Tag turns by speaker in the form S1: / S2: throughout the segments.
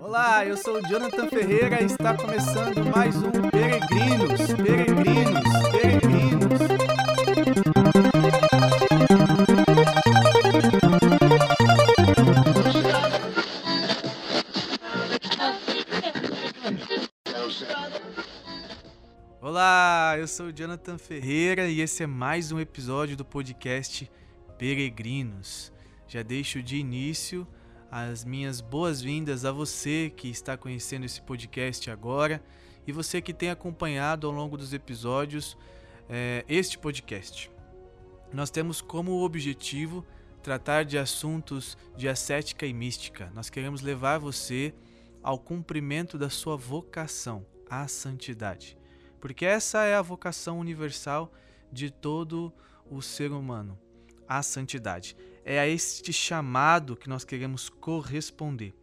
S1: Olá, eu sou o Jonathan Ferreira e está começando mais um Peregrinos, Peregrinos, Peregrinos. Olá, eu sou o Jonathan Ferreira e esse é mais um episódio do podcast Peregrinos. Já deixo de início as minhas boas-vindas a você que está conhecendo esse podcast agora e você que tem acompanhado ao longo dos episódios é, este podcast. Nós temos como objetivo tratar de assuntos de ascética e mística. Nós queremos levar você ao cumprimento da sua vocação, à santidade. Porque essa é a vocação universal de todo o ser humano, a santidade. É a este chamado que nós queremos corresponder.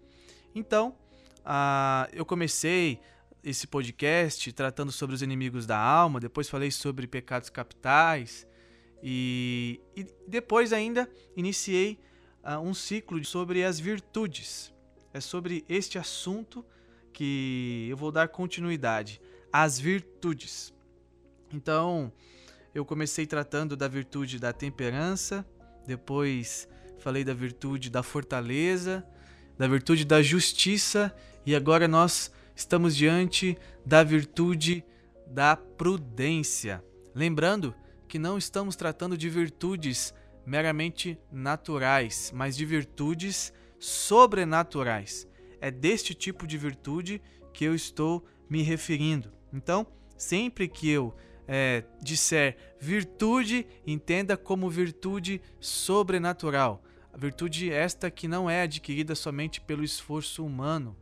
S1: Então, uh, eu comecei esse podcast tratando sobre os inimigos da alma, depois falei sobre pecados capitais e, e depois ainda iniciei uh, um ciclo sobre as virtudes. É sobre este assunto que eu vou dar continuidade as virtudes. Então, eu comecei tratando da virtude da temperança, depois falei da virtude da fortaleza, da virtude da justiça e agora nós estamos diante da virtude da prudência. Lembrando que não estamos tratando de virtudes meramente naturais, mas de virtudes sobrenaturais. É deste tipo de virtude que eu estou me referindo. Então, sempre que eu é, disser virtude, entenda como virtude sobrenatural. A virtude esta que não é adquirida somente pelo esforço humano,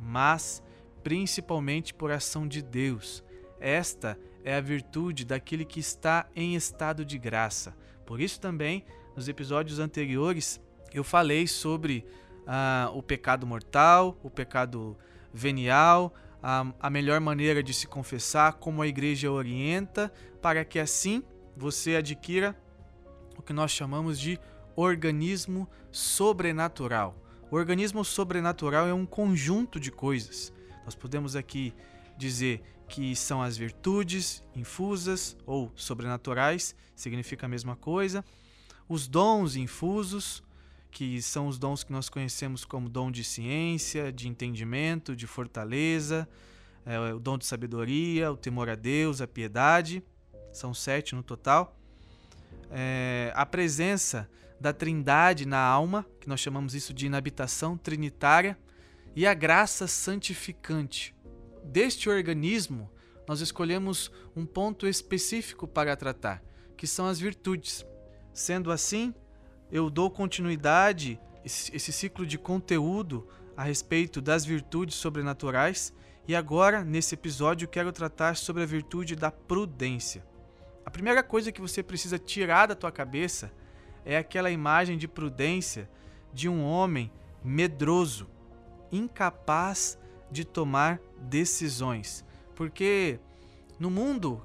S1: mas principalmente por ação de Deus. Esta é a virtude daquele que está em estado de graça. Por isso também, nos episódios anteriores, eu falei sobre ah, o pecado mortal, o pecado venial, a, a melhor maneira de se confessar, como a igreja orienta, para que assim você adquira o que nós chamamos de organismo sobrenatural. O organismo sobrenatural é um conjunto de coisas. Nós podemos aqui dizer que são as virtudes infusas ou sobrenaturais, significa a mesma coisa. Os dons infusos, que são os dons que nós conhecemos como dom de ciência, de entendimento, de fortaleza, é, o dom de sabedoria, o temor a Deus, a piedade, são sete no total. É, a presença da Trindade na alma, que nós chamamos isso de inabitação trinitária, e a graça santificante. Deste organismo, nós escolhemos um ponto específico para tratar, que são as virtudes. Sendo assim, eu dou continuidade esse, esse ciclo de conteúdo a respeito das virtudes sobrenaturais e agora nesse episódio quero tratar sobre a virtude da prudência. A primeira coisa que você precisa tirar da tua cabeça é aquela imagem de prudência de um homem medroso, incapaz de tomar decisões. Porque no mundo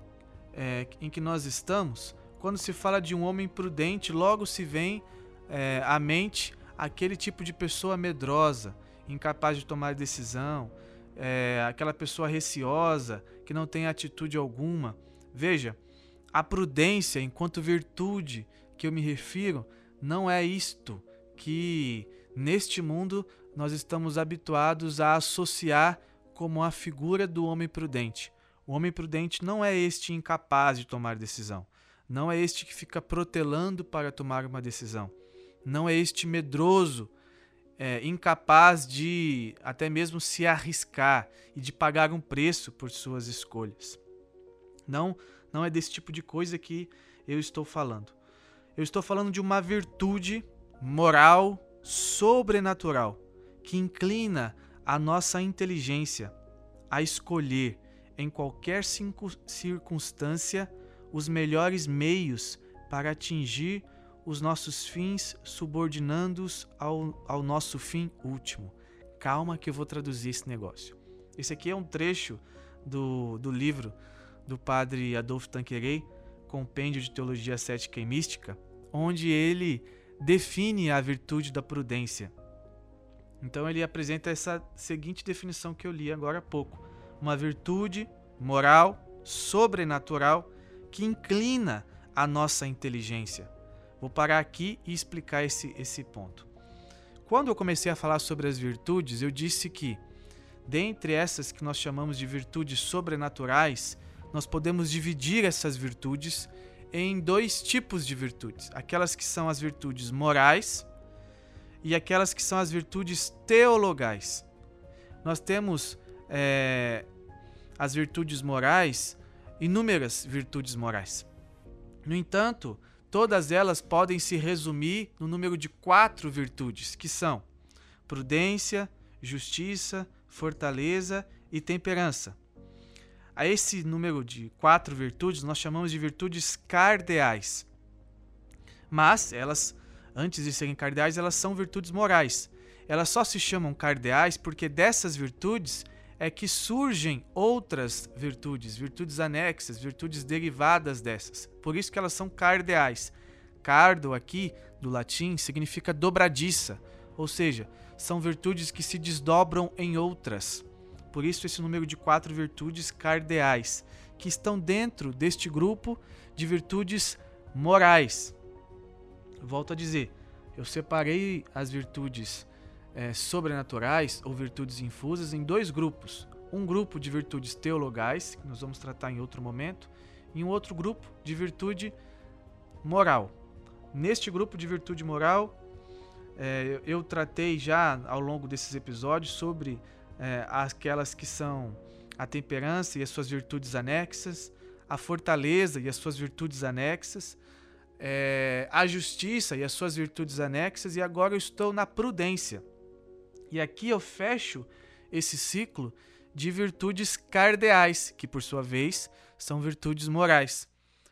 S1: é, em que nós estamos, quando se fala de um homem prudente, logo se vem é, à mente aquele tipo de pessoa medrosa, incapaz de tomar decisão, é, aquela pessoa receosa, que não tem atitude alguma. Veja, a prudência, enquanto virtude que eu me refiro, não é isto que neste mundo nós estamos habituados a associar como a figura do homem prudente. O homem prudente não é este incapaz de tomar decisão, não é este que fica protelando para tomar uma decisão não é este medroso, é, incapaz de até mesmo se arriscar e de pagar um preço por suas escolhas. Não, não é desse tipo de coisa que eu estou falando. Eu estou falando de uma virtude moral sobrenatural que inclina a nossa inteligência a escolher em qualquer circunstância os melhores meios para atingir os nossos fins subordinando-os ao, ao nosso fim último. Calma que eu vou traduzir esse negócio. Esse aqui é um trecho do, do livro do padre Adolfo Tanquerei, Compêndio de Teologia Cética e Mística, onde ele define a virtude da prudência. Então ele apresenta essa seguinte definição que eu li agora há pouco: uma virtude moral sobrenatural que inclina a nossa inteligência. Vou parar aqui e explicar esse, esse ponto. Quando eu comecei a falar sobre as virtudes, eu disse que, dentre essas que nós chamamos de virtudes sobrenaturais, nós podemos dividir essas virtudes em dois tipos de virtudes: aquelas que são as virtudes morais e aquelas que são as virtudes teologais. Nós temos é, as virtudes morais, inúmeras virtudes morais. No entanto, todas elas podem se resumir no número de quatro virtudes, que são prudência, justiça, fortaleza e temperança. A esse número de quatro virtudes nós chamamos de virtudes cardeais. Mas elas, antes de serem cardeais, elas são virtudes morais. Elas só se chamam cardeais porque dessas virtudes é que surgem outras virtudes, virtudes anexas, virtudes derivadas dessas. Por isso que elas são cardeais. Cardo aqui, do latim, significa dobradiça, ou seja, são virtudes que se desdobram em outras. Por isso esse número de quatro virtudes cardeais, que estão dentro deste grupo de virtudes morais. Volto a dizer, eu separei as virtudes é, sobrenaturais ou virtudes infusas em dois grupos. Um grupo de virtudes teologais, que nós vamos tratar em outro momento, e um outro grupo de virtude moral. Neste grupo de virtude moral, é, eu tratei já ao longo desses episódios sobre é, aquelas que são a temperança e as suas virtudes anexas, a fortaleza e as suas virtudes anexas, é, a justiça e as suas virtudes anexas, e agora eu estou na prudência. E aqui eu fecho esse ciclo de virtudes cardeais, que por sua vez são virtudes morais.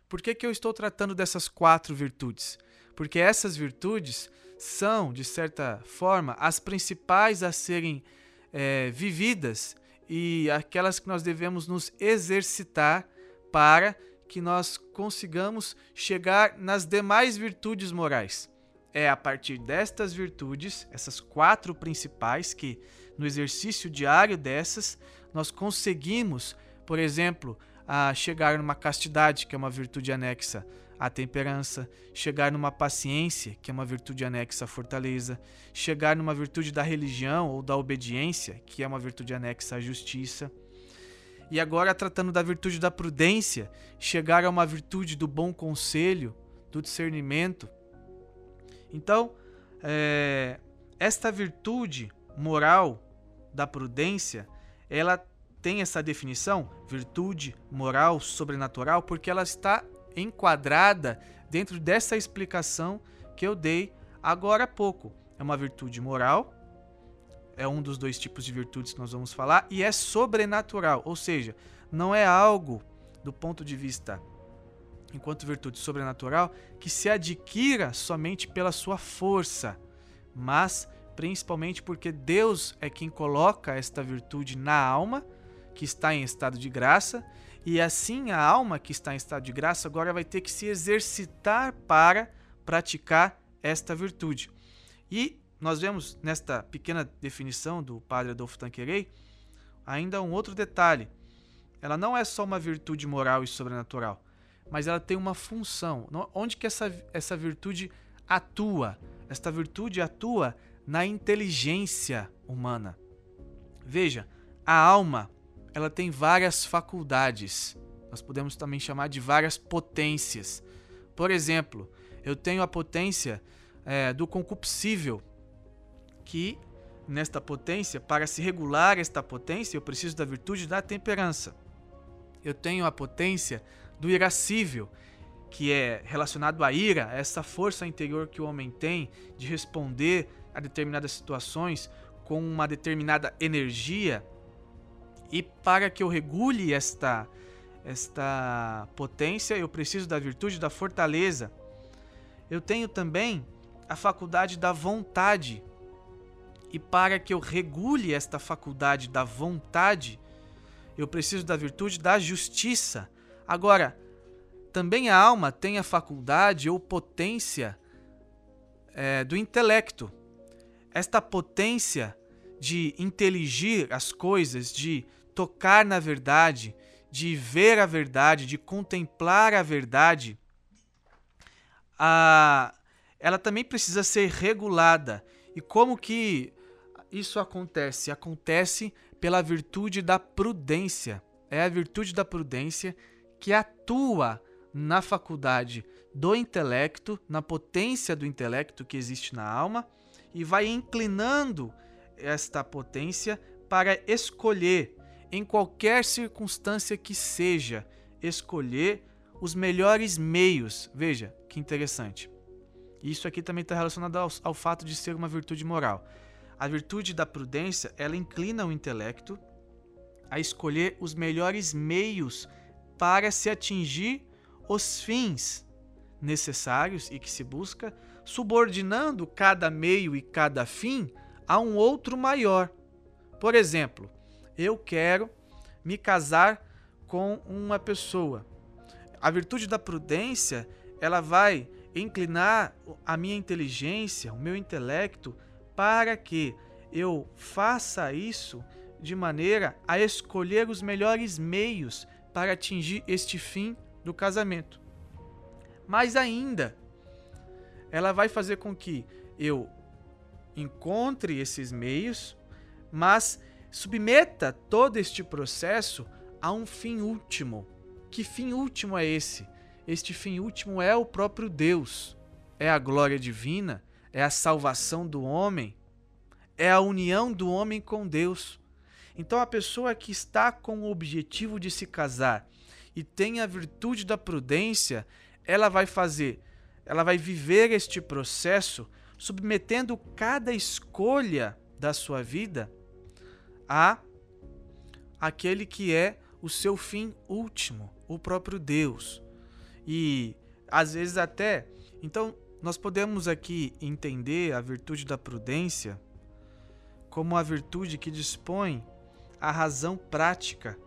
S1: Por que, que eu estou tratando dessas quatro virtudes? Porque essas virtudes são, de certa forma, as principais a serem é, vividas e aquelas que nós devemos nos exercitar para que nós consigamos chegar nas demais virtudes morais é a partir destas virtudes, essas quatro principais, que no exercício diário dessas, nós conseguimos, por exemplo, a chegar numa castidade, que é uma virtude anexa à temperança, chegar numa paciência, que é uma virtude anexa à fortaleza, chegar numa virtude da religião ou da obediência, que é uma virtude anexa à justiça. E agora, tratando da virtude da prudência, chegar a uma virtude do bom conselho, do discernimento, então, é, esta virtude moral da prudência, ela tem essa definição, virtude moral sobrenatural, porque ela está enquadrada dentro dessa explicação que eu dei agora há pouco. É uma virtude moral, é um dos dois tipos de virtudes que nós vamos falar, e é sobrenatural, ou seja, não é algo do ponto de vista enquanto virtude sobrenatural, que se adquira somente pela sua força, mas principalmente porque Deus é quem coloca esta virtude na alma, que está em estado de graça, e assim a alma que está em estado de graça agora vai ter que se exercitar para praticar esta virtude. E nós vemos nesta pequena definição do padre Adolfo Tanquerei ainda um outro detalhe. Ela não é só uma virtude moral e sobrenatural, mas ela tem uma função. Onde que essa, essa virtude atua? Esta virtude atua na inteligência humana. Veja, a alma ela tem várias faculdades. Nós podemos também chamar de várias potências. Por exemplo, eu tenho a potência é, do concupiscível, que nesta potência, para se regular esta potência, eu preciso da virtude da temperança. Eu tenho a potência do irascível, que é relacionado à ira, essa força interior que o homem tem de responder a determinadas situações com uma determinada energia. E para que eu regule esta esta potência, eu preciso da virtude da fortaleza. Eu tenho também a faculdade da vontade. E para que eu regule esta faculdade da vontade, eu preciso da virtude da justiça. Agora, também a alma tem a faculdade ou potência é, do intelecto. esta potência de inteligir as coisas, de tocar na verdade, de ver a verdade, de contemplar a verdade, a, ela também precisa ser regulada. E como que isso acontece? Acontece pela virtude da prudência. É a virtude da prudência que atua na faculdade do intelecto, na potência do intelecto que existe na alma e vai inclinando esta potência para escolher, em qualquer circunstância que seja, escolher os melhores meios. Veja que interessante. Isso aqui também está relacionado ao, ao fato de ser uma virtude moral. A virtude da prudência, ela inclina o intelecto a escolher os melhores meios para se atingir os fins necessários e que se busca, subordinando cada meio e cada fim a um outro maior. Por exemplo, eu quero me casar com uma pessoa. A virtude da prudência, ela vai inclinar a minha inteligência, o meu intelecto para que eu faça isso de maneira a escolher os melhores meios para atingir este fim do casamento. Mais ainda, ela vai fazer com que eu encontre esses meios, mas submeta todo este processo a um fim último. Que fim último é esse? Este fim último é o próprio Deus, é a glória divina, é a salvação do homem, é a união do homem com Deus. Então, a pessoa que está com o objetivo de se casar e tem a virtude da prudência, ela vai fazer, ela vai viver este processo submetendo cada escolha da sua vida a aquele que é o seu fim último, o próprio Deus. E às vezes até, então nós podemos aqui entender a virtude da prudência como a virtude que dispõe a razão prática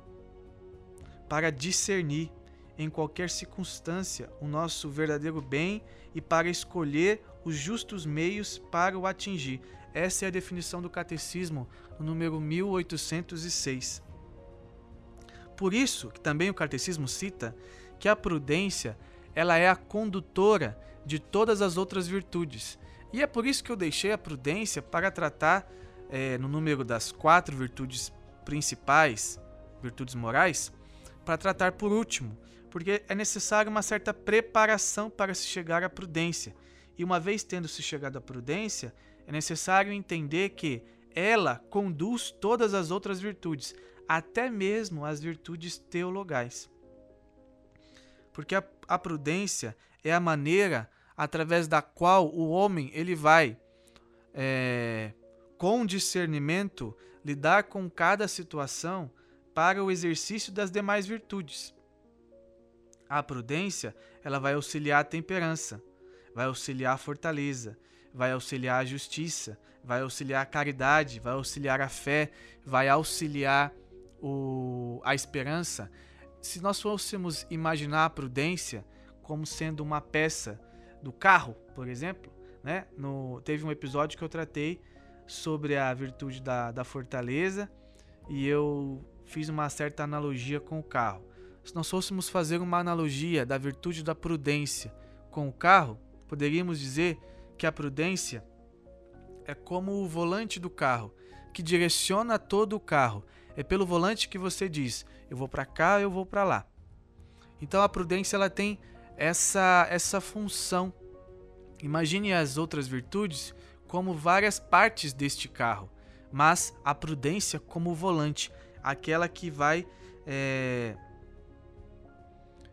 S1: para discernir em qualquer circunstância o nosso verdadeiro bem e para escolher os justos meios para o atingir. Essa é a definição do catecismo, número 1806. Por isso que também o catecismo cita que a prudência ela é a condutora de todas as outras virtudes. E é por isso que eu deixei a prudência para tratar é, no número das quatro virtudes principais, virtudes morais, para tratar por último, porque é necessário uma certa preparação para se chegar à prudência. E uma vez tendo se chegado à prudência, é necessário entender que ela conduz todas as outras virtudes, até mesmo as virtudes teologais. Porque a, a prudência é a maneira através da qual o homem ele vai, é, com discernimento, lidar com cada situação para o exercício das demais virtudes. A prudência, ela vai auxiliar a temperança, vai auxiliar a fortaleza, vai auxiliar a justiça, vai auxiliar a caridade, vai auxiliar a fé, vai auxiliar o, a esperança. Se nós fôssemos imaginar a prudência como sendo uma peça do carro, por exemplo, né? No, teve um episódio que eu tratei sobre a virtude da, da fortaleza e eu fiz uma certa analogia com o carro. Se nós fôssemos fazer uma analogia da virtude da prudência com o carro, poderíamos dizer que a prudência é como o volante do carro, que direciona todo o carro. É pelo volante que você diz: eu vou para cá, eu vou para lá. Então a prudência ela tem essa essa função. Imagine as outras virtudes como várias partes deste carro, mas a prudência como volante, aquela que vai é,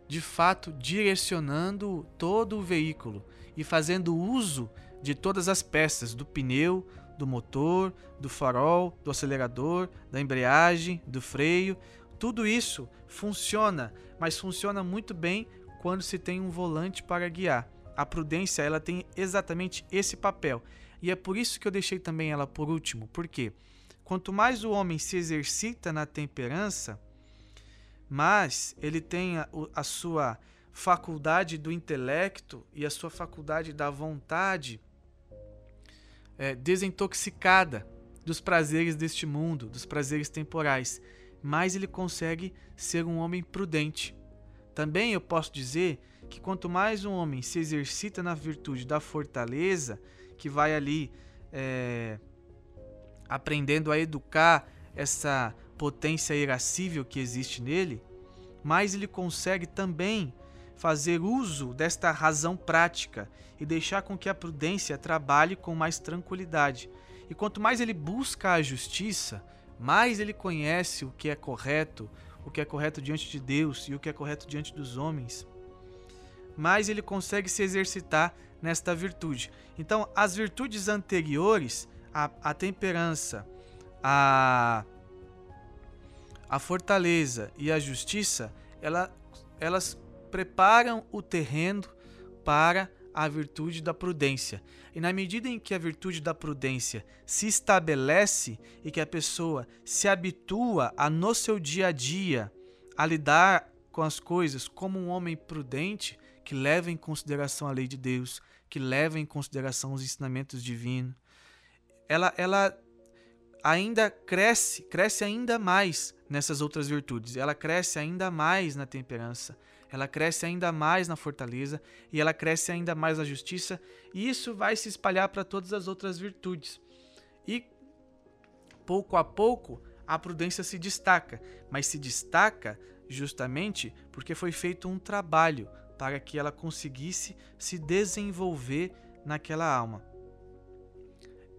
S1: de fato direcionando todo o veículo e fazendo uso de todas as peças do pneu, do motor, do farol, do acelerador, da embreagem, do freio. Tudo isso funciona, mas funciona muito bem quando se tem um volante para guiar. A prudência ela tem exatamente esse papel. E é por isso que eu deixei também ela por último. Porque quanto mais o homem se exercita na temperança, mais ele tem a, a sua faculdade do intelecto e a sua faculdade da vontade é, desintoxicada dos prazeres deste mundo, dos prazeres temporais, mais ele consegue ser um homem prudente. Também eu posso dizer que quanto mais um homem se exercita na virtude da fortaleza, que vai ali é, aprendendo a educar essa potência irascível que existe nele, mais ele consegue também fazer uso desta razão prática e deixar com que a prudência trabalhe com mais tranquilidade. E quanto mais ele busca a justiça, mais ele conhece o que é correto, o que é correto diante de Deus e o que é correto diante dos homens, mais ele consegue se exercitar nesta virtude. Então, as virtudes anteriores, a, a temperança, a, a fortaleza e a justiça, ela, elas preparam o terreno para a virtude da prudência. E na medida em que a virtude da prudência se estabelece e que a pessoa se habitua a no seu dia a dia a lidar com as coisas como um homem prudente que leva em consideração a lei de Deus, que leva em consideração os ensinamentos divinos, ela ela ainda cresce, cresce ainda mais nessas outras virtudes. Ela cresce ainda mais na temperança, ela cresce ainda mais na fortaleza e ela cresce ainda mais na justiça, e isso vai se espalhar para todas as outras virtudes. E pouco a pouco a prudência se destaca, mas se destaca justamente porque foi feito um trabalho para que ela conseguisse se desenvolver naquela alma.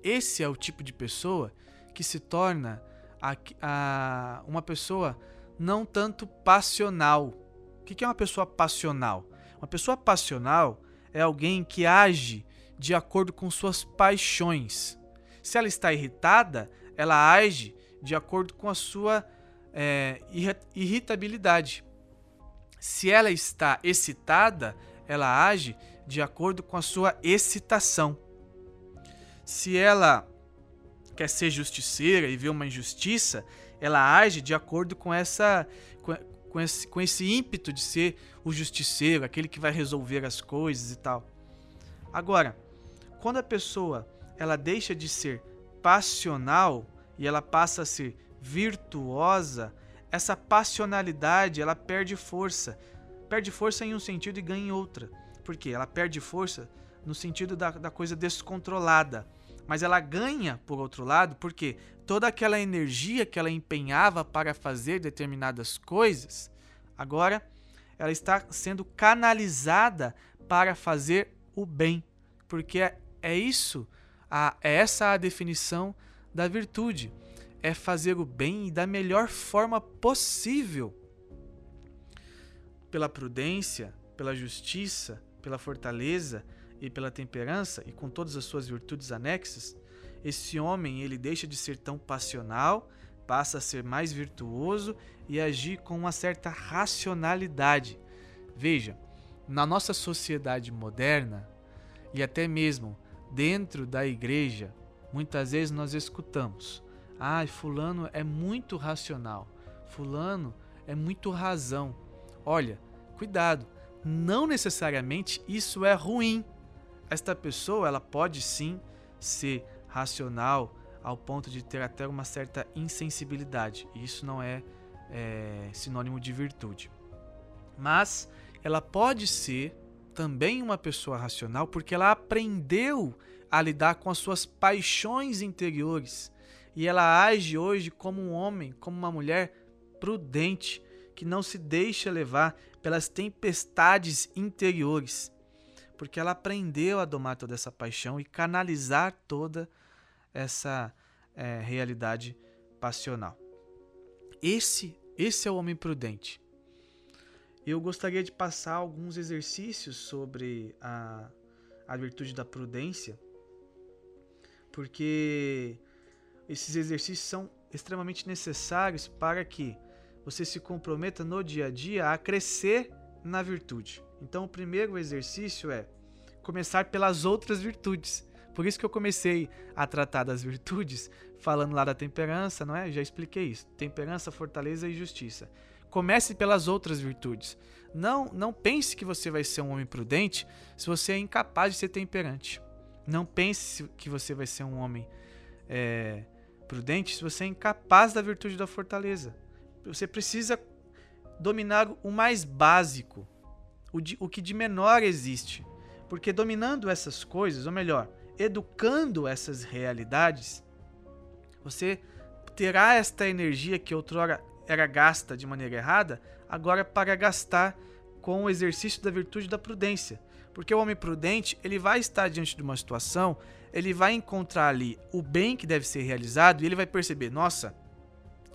S1: Esse é o tipo de pessoa que se torna a, a, uma pessoa não tanto passional, o que é uma pessoa passional? Uma pessoa passional é alguém que age de acordo com suas paixões. Se ela está irritada, ela age de acordo com a sua é, irritabilidade. Se ela está excitada, ela age de acordo com a sua excitação. Se ela quer ser justiceira e vê uma injustiça, ela age de acordo com essa com esse, com esse ímpeto de ser o justiceiro, aquele que vai resolver as coisas e tal. Agora, quando a pessoa ela deixa de ser passional e ela passa a ser virtuosa, essa passionalidade ela perde força. Perde força em um sentido e ganha em outra. Por quê? Ela perde força no sentido da, da coisa descontrolada. Mas ela ganha, por outro lado, porque toda aquela energia que ela empenhava para fazer determinadas coisas, agora ela está sendo canalizada para fazer o bem. Porque é, é isso, a, é essa a definição da virtude. É fazer o bem da melhor forma possível. Pela prudência, pela justiça, pela fortaleza, e pela temperança e com todas as suas virtudes anexas, esse homem ele deixa de ser tão passional, passa a ser mais virtuoso e agir com uma certa racionalidade. Veja, na nossa sociedade moderna e até mesmo dentro da igreja, muitas vezes nós escutamos: "Ah, fulano é muito racional. Fulano é muito razão". Olha, cuidado, não necessariamente isso é ruim esta pessoa ela pode sim ser racional ao ponto de ter até uma certa insensibilidade. E isso não é, é sinônimo de virtude. Mas ela pode ser também uma pessoa racional porque ela aprendeu a lidar com as suas paixões interiores e ela age hoje como um homem, como uma mulher prudente que não se deixa levar pelas tempestades interiores porque ela aprendeu a domar toda essa paixão e canalizar toda essa é, realidade passional. Esse, esse é o homem prudente. Eu gostaria de passar alguns exercícios sobre a, a virtude da prudência, porque esses exercícios são extremamente necessários para que você se comprometa no dia a dia a crescer na virtude. Então, o primeiro exercício é começar pelas outras virtudes. Por isso que eu comecei a tratar das virtudes falando lá da temperança, não é? Já expliquei isso. Temperança, fortaleza e justiça. Comece pelas outras virtudes. Não, não pense que você vai ser um homem prudente se você é incapaz de ser temperante. Não pense que você vai ser um homem é, prudente se você é incapaz da virtude da fortaleza. Você precisa dominar o mais básico, o, de, o que de menor existe. Porque dominando essas coisas, ou melhor, educando essas realidades, você terá esta energia que outrora era gasta de maneira errada, agora para gastar com o exercício da virtude da prudência. Porque o homem prudente, ele vai estar diante de uma situação, ele vai encontrar ali o bem que deve ser realizado e ele vai perceber, nossa,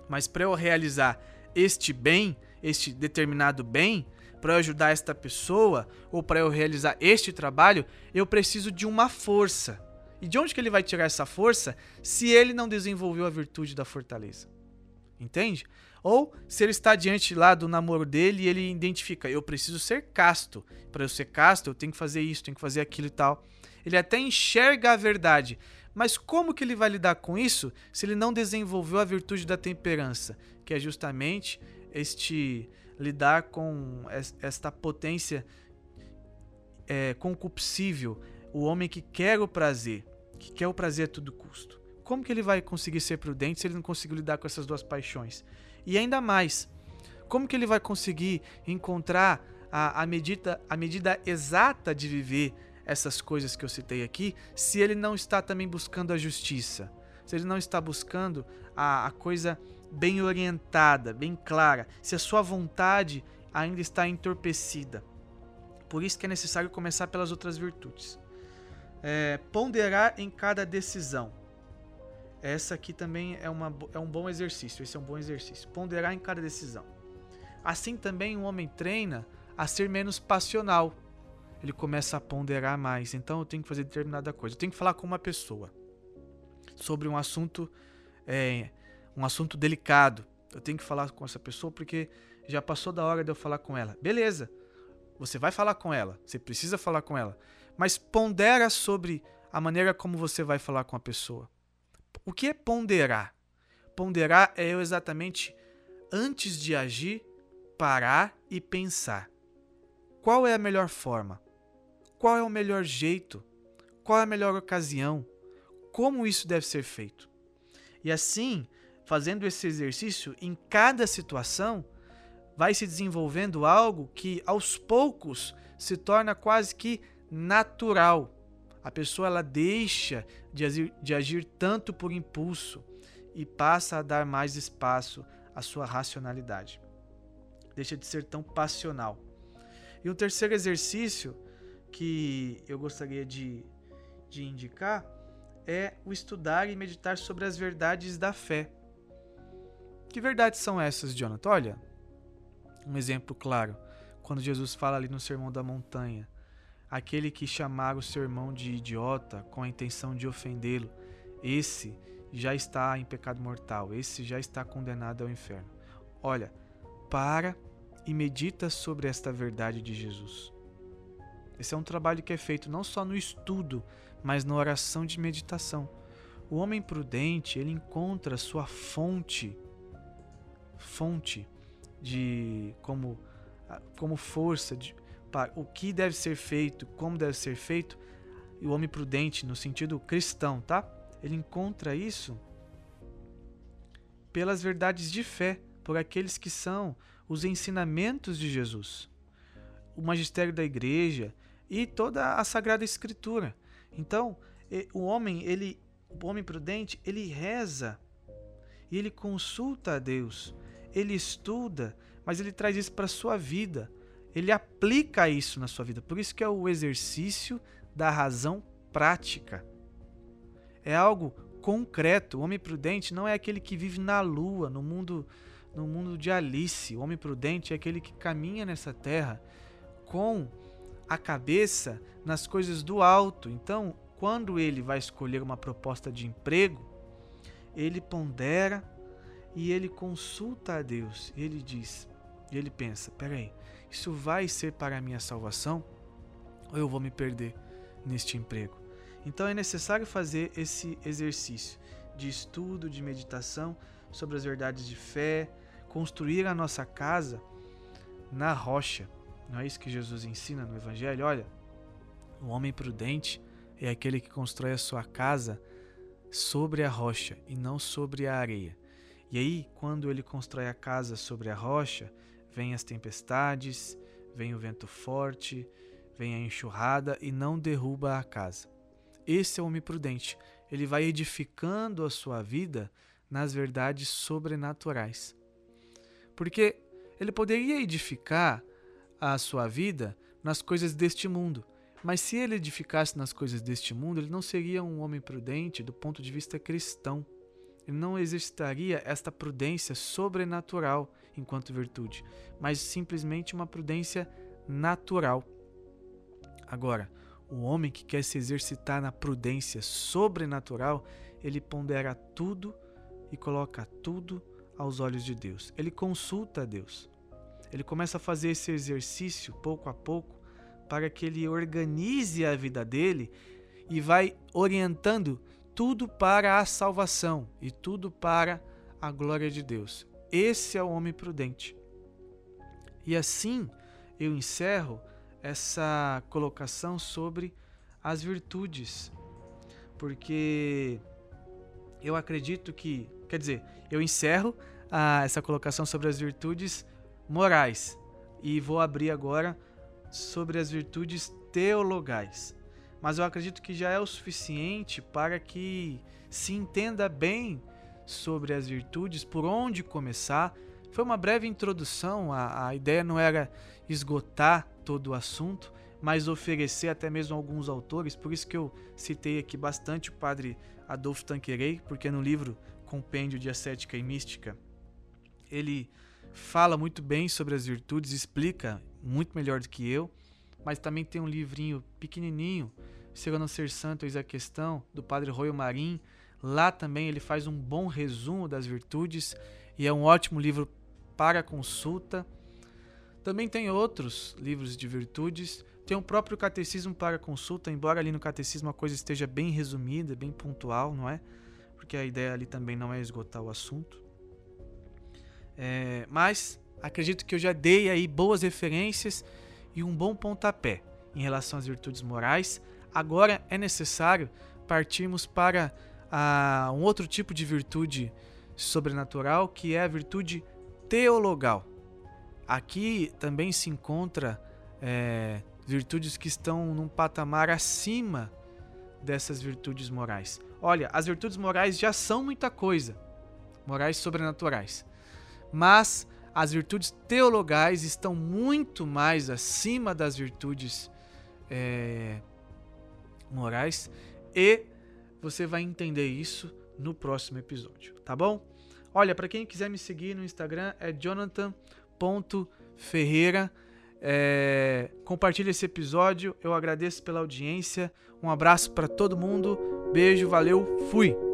S1: mas para eu realizar este bem, este determinado bem, para eu ajudar esta pessoa ou para eu realizar este trabalho, eu preciso de uma força. E de onde que ele vai tirar essa força se ele não desenvolveu a virtude da fortaleza? Entende? Ou se ele está diante lá do namoro dele e ele identifica, eu preciso ser casto. Para eu ser casto, eu tenho que fazer isso, tenho que fazer aquilo e tal. Ele até enxerga a verdade, mas como que ele vai lidar com isso se ele não desenvolveu a virtude da temperança, que é justamente este lidar com esta potência é, concupiscível, o homem que quer o prazer, que quer o prazer a todo custo. Como que ele vai conseguir ser prudente se ele não conseguiu lidar com essas duas paixões? E ainda mais, como que ele vai conseguir encontrar a, a, a medida exata de viver essas coisas que eu citei aqui, se ele não está também buscando a justiça? Se ele não está buscando a, a coisa bem orientada, bem clara, se a sua vontade ainda está entorpecida. Por isso que é necessário começar pelas outras virtudes. É, ponderar em cada decisão. Essa aqui também é, uma, é um bom exercício. Esse é um bom exercício. Ponderar em cada decisão. Assim também o homem treina a ser menos passional. Ele começa a ponderar mais. Então eu tenho que fazer determinada coisa. Eu tenho que falar com uma pessoa sobre um assunto é, um assunto delicado. Eu tenho que falar com essa pessoa porque já passou da hora de eu falar com ela. Beleza, você vai falar com ela, você precisa falar com ela, mas pondera sobre a maneira como você vai falar com a pessoa. O que é ponderar? Ponderar é eu exatamente, antes de agir, parar e pensar. Qual é a melhor forma? Qual é o melhor jeito? Qual é a melhor ocasião? Como isso deve ser feito? E assim, fazendo esse exercício, em cada situação, vai se desenvolvendo algo que aos poucos se torna quase que natural. A pessoa ela deixa de agir, de agir tanto por impulso e passa a dar mais espaço à sua racionalidade. Deixa de ser tão passional. E um terceiro exercício que eu gostaria de, de indicar é o estudar e meditar sobre as verdades da fé. Que verdades são essas, Jonathan? Olha, um exemplo claro, quando Jesus fala ali no Sermão da Montanha, aquele que chamar o seu irmão de idiota com a intenção de ofendê-lo, esse já está em pecado mortal, esse já está condenado ao inferno. Olha, para e medita sobre esta verdade de Jesus. Esse é um trabalho que é feito não só no estudo, mas na oração de meditação. O homem prudente, ele encontra sua fonte fonte de como como força de para o que deve ser feito, como deve ser feito, e o homem prudente no sentido cristão, tá? Ele encontra isso pelas verdades de fé, por aqueles que são os ensinamentos de Jesus, o magistério da igreja e toda a sagrada escritura. Então, o homem, ele, o homem prudente, ele reza e ele consulta a Deus ele estuda, mas ele traz isso para a sua vida. Ele aplica isso na sua vida. Por isso que é o exercício da razão prática. É algo concreto. O homem prudente não é aquele que vive na lua, no mundo, no mundo de Alice. O homem prudente é aquele que caminha nessa terra com a cabeça nas coisas do alto. Então, quando ele vai escolher uma proposta de emprego, ele pondera e ele consulta a Deus. Ele diz, e ele pensa: peraí, isso vai ser para a minha salvação? Ou eu vou me perder neste emprego? Então é necessário fazer esse exercício de estudo, de meditação sobre as verdades de fé, construir a nossa casa na rocha. Não é isso que Jesus ensina no Evangelho? Olha, o homem prudente, é aquele que constrói a sua casa sobre a rocha e não sobre a areia. E aí, quando ele constrói a casa sobre a rocha, vem as tempestades, vem o vento forte, vem a enxurrada e não derruba a casa. Esse é o homem prudente. Ele vai edificando a sua vida nas verdades sobrenaturais. Porque ele poderia edificar a sua vida nas coisas deste mundo. Mas se ele edificasse nas coisas deste mundo, ele não seria um homem prudente do ponto de vista cristão. Ele não exercitaria esta prudência sobrenatural enquanto virtude, mas simplesmente uma prudência natural. Agora, o homem que quer se exercitar na prudência sobrenatural, ele pondera tudo e coloca tudo aos olhos de Deus. Ele consulta a Deus. Ele começa a fazer esse exercício pouco a pouco para que ele organize a vida dele e vai orientando tudo para a salvação e tudo para a glória de Deus. Esse é o homem prudente. E assim eu encerro essa colocação sobre as virtudes, porque eu acredito que, quer dizer, eu encerro a, essa colocação sobre as virtudes morais e vou abrir agora sobre as virtudes teologais. Mas eu acredito que já é o suficiente para que se entenda bem sobre as virtudes, por onde começar. Foi uma breve introdução, a, a ideia não era esgotar todo o assunto, mas oferecer até mesmo alguns autores, por isso que eu citei aqui bastante o padre Adolfo Tanquerei, porque no livro Compêndio de Ascética e Mística, ele fala muito bem sobre as virtudes, explica muito melhor do que eu, mas também tem um livrinho pequenininho, Chega não ser santo, eis a questão, do padre Royo Marim. Lá também ele faz um bom resumo das virtudes e é um ótimo livro para consulta. Também tem outros livros de virtudes. Tem o próprio Catecismo para consulta, embora ali no Catecismo a coisa esteja bem resumida, bem pontual, não é? Porque a ideia ali também não é esgotar o assunto. É, mas acredito que eu já dei aí boas referências e um bom pontapé em relação às virtudes morais. Agora é necessário partirmos para a, um outro tipo de virtude sobrenatural, que é a virtude teologal. Aqui também se encontra é, virtudes que estão num patamar acima dessas virtudes morais. Olha, as virtudes morais já são muita coisa, morais sobrenaturais. Mas as virtudes teologais estão muito mais acima das virtudes é, morais e você vai entender isso no próximo episódio, tá bom? Olha, para quem quiser me seguir no Instagram é jonathan.ferreira. É, compartilhe esse episódio, eu agradeço pela audiência. Um abraço para todo mundo, beijo, valeu, fui!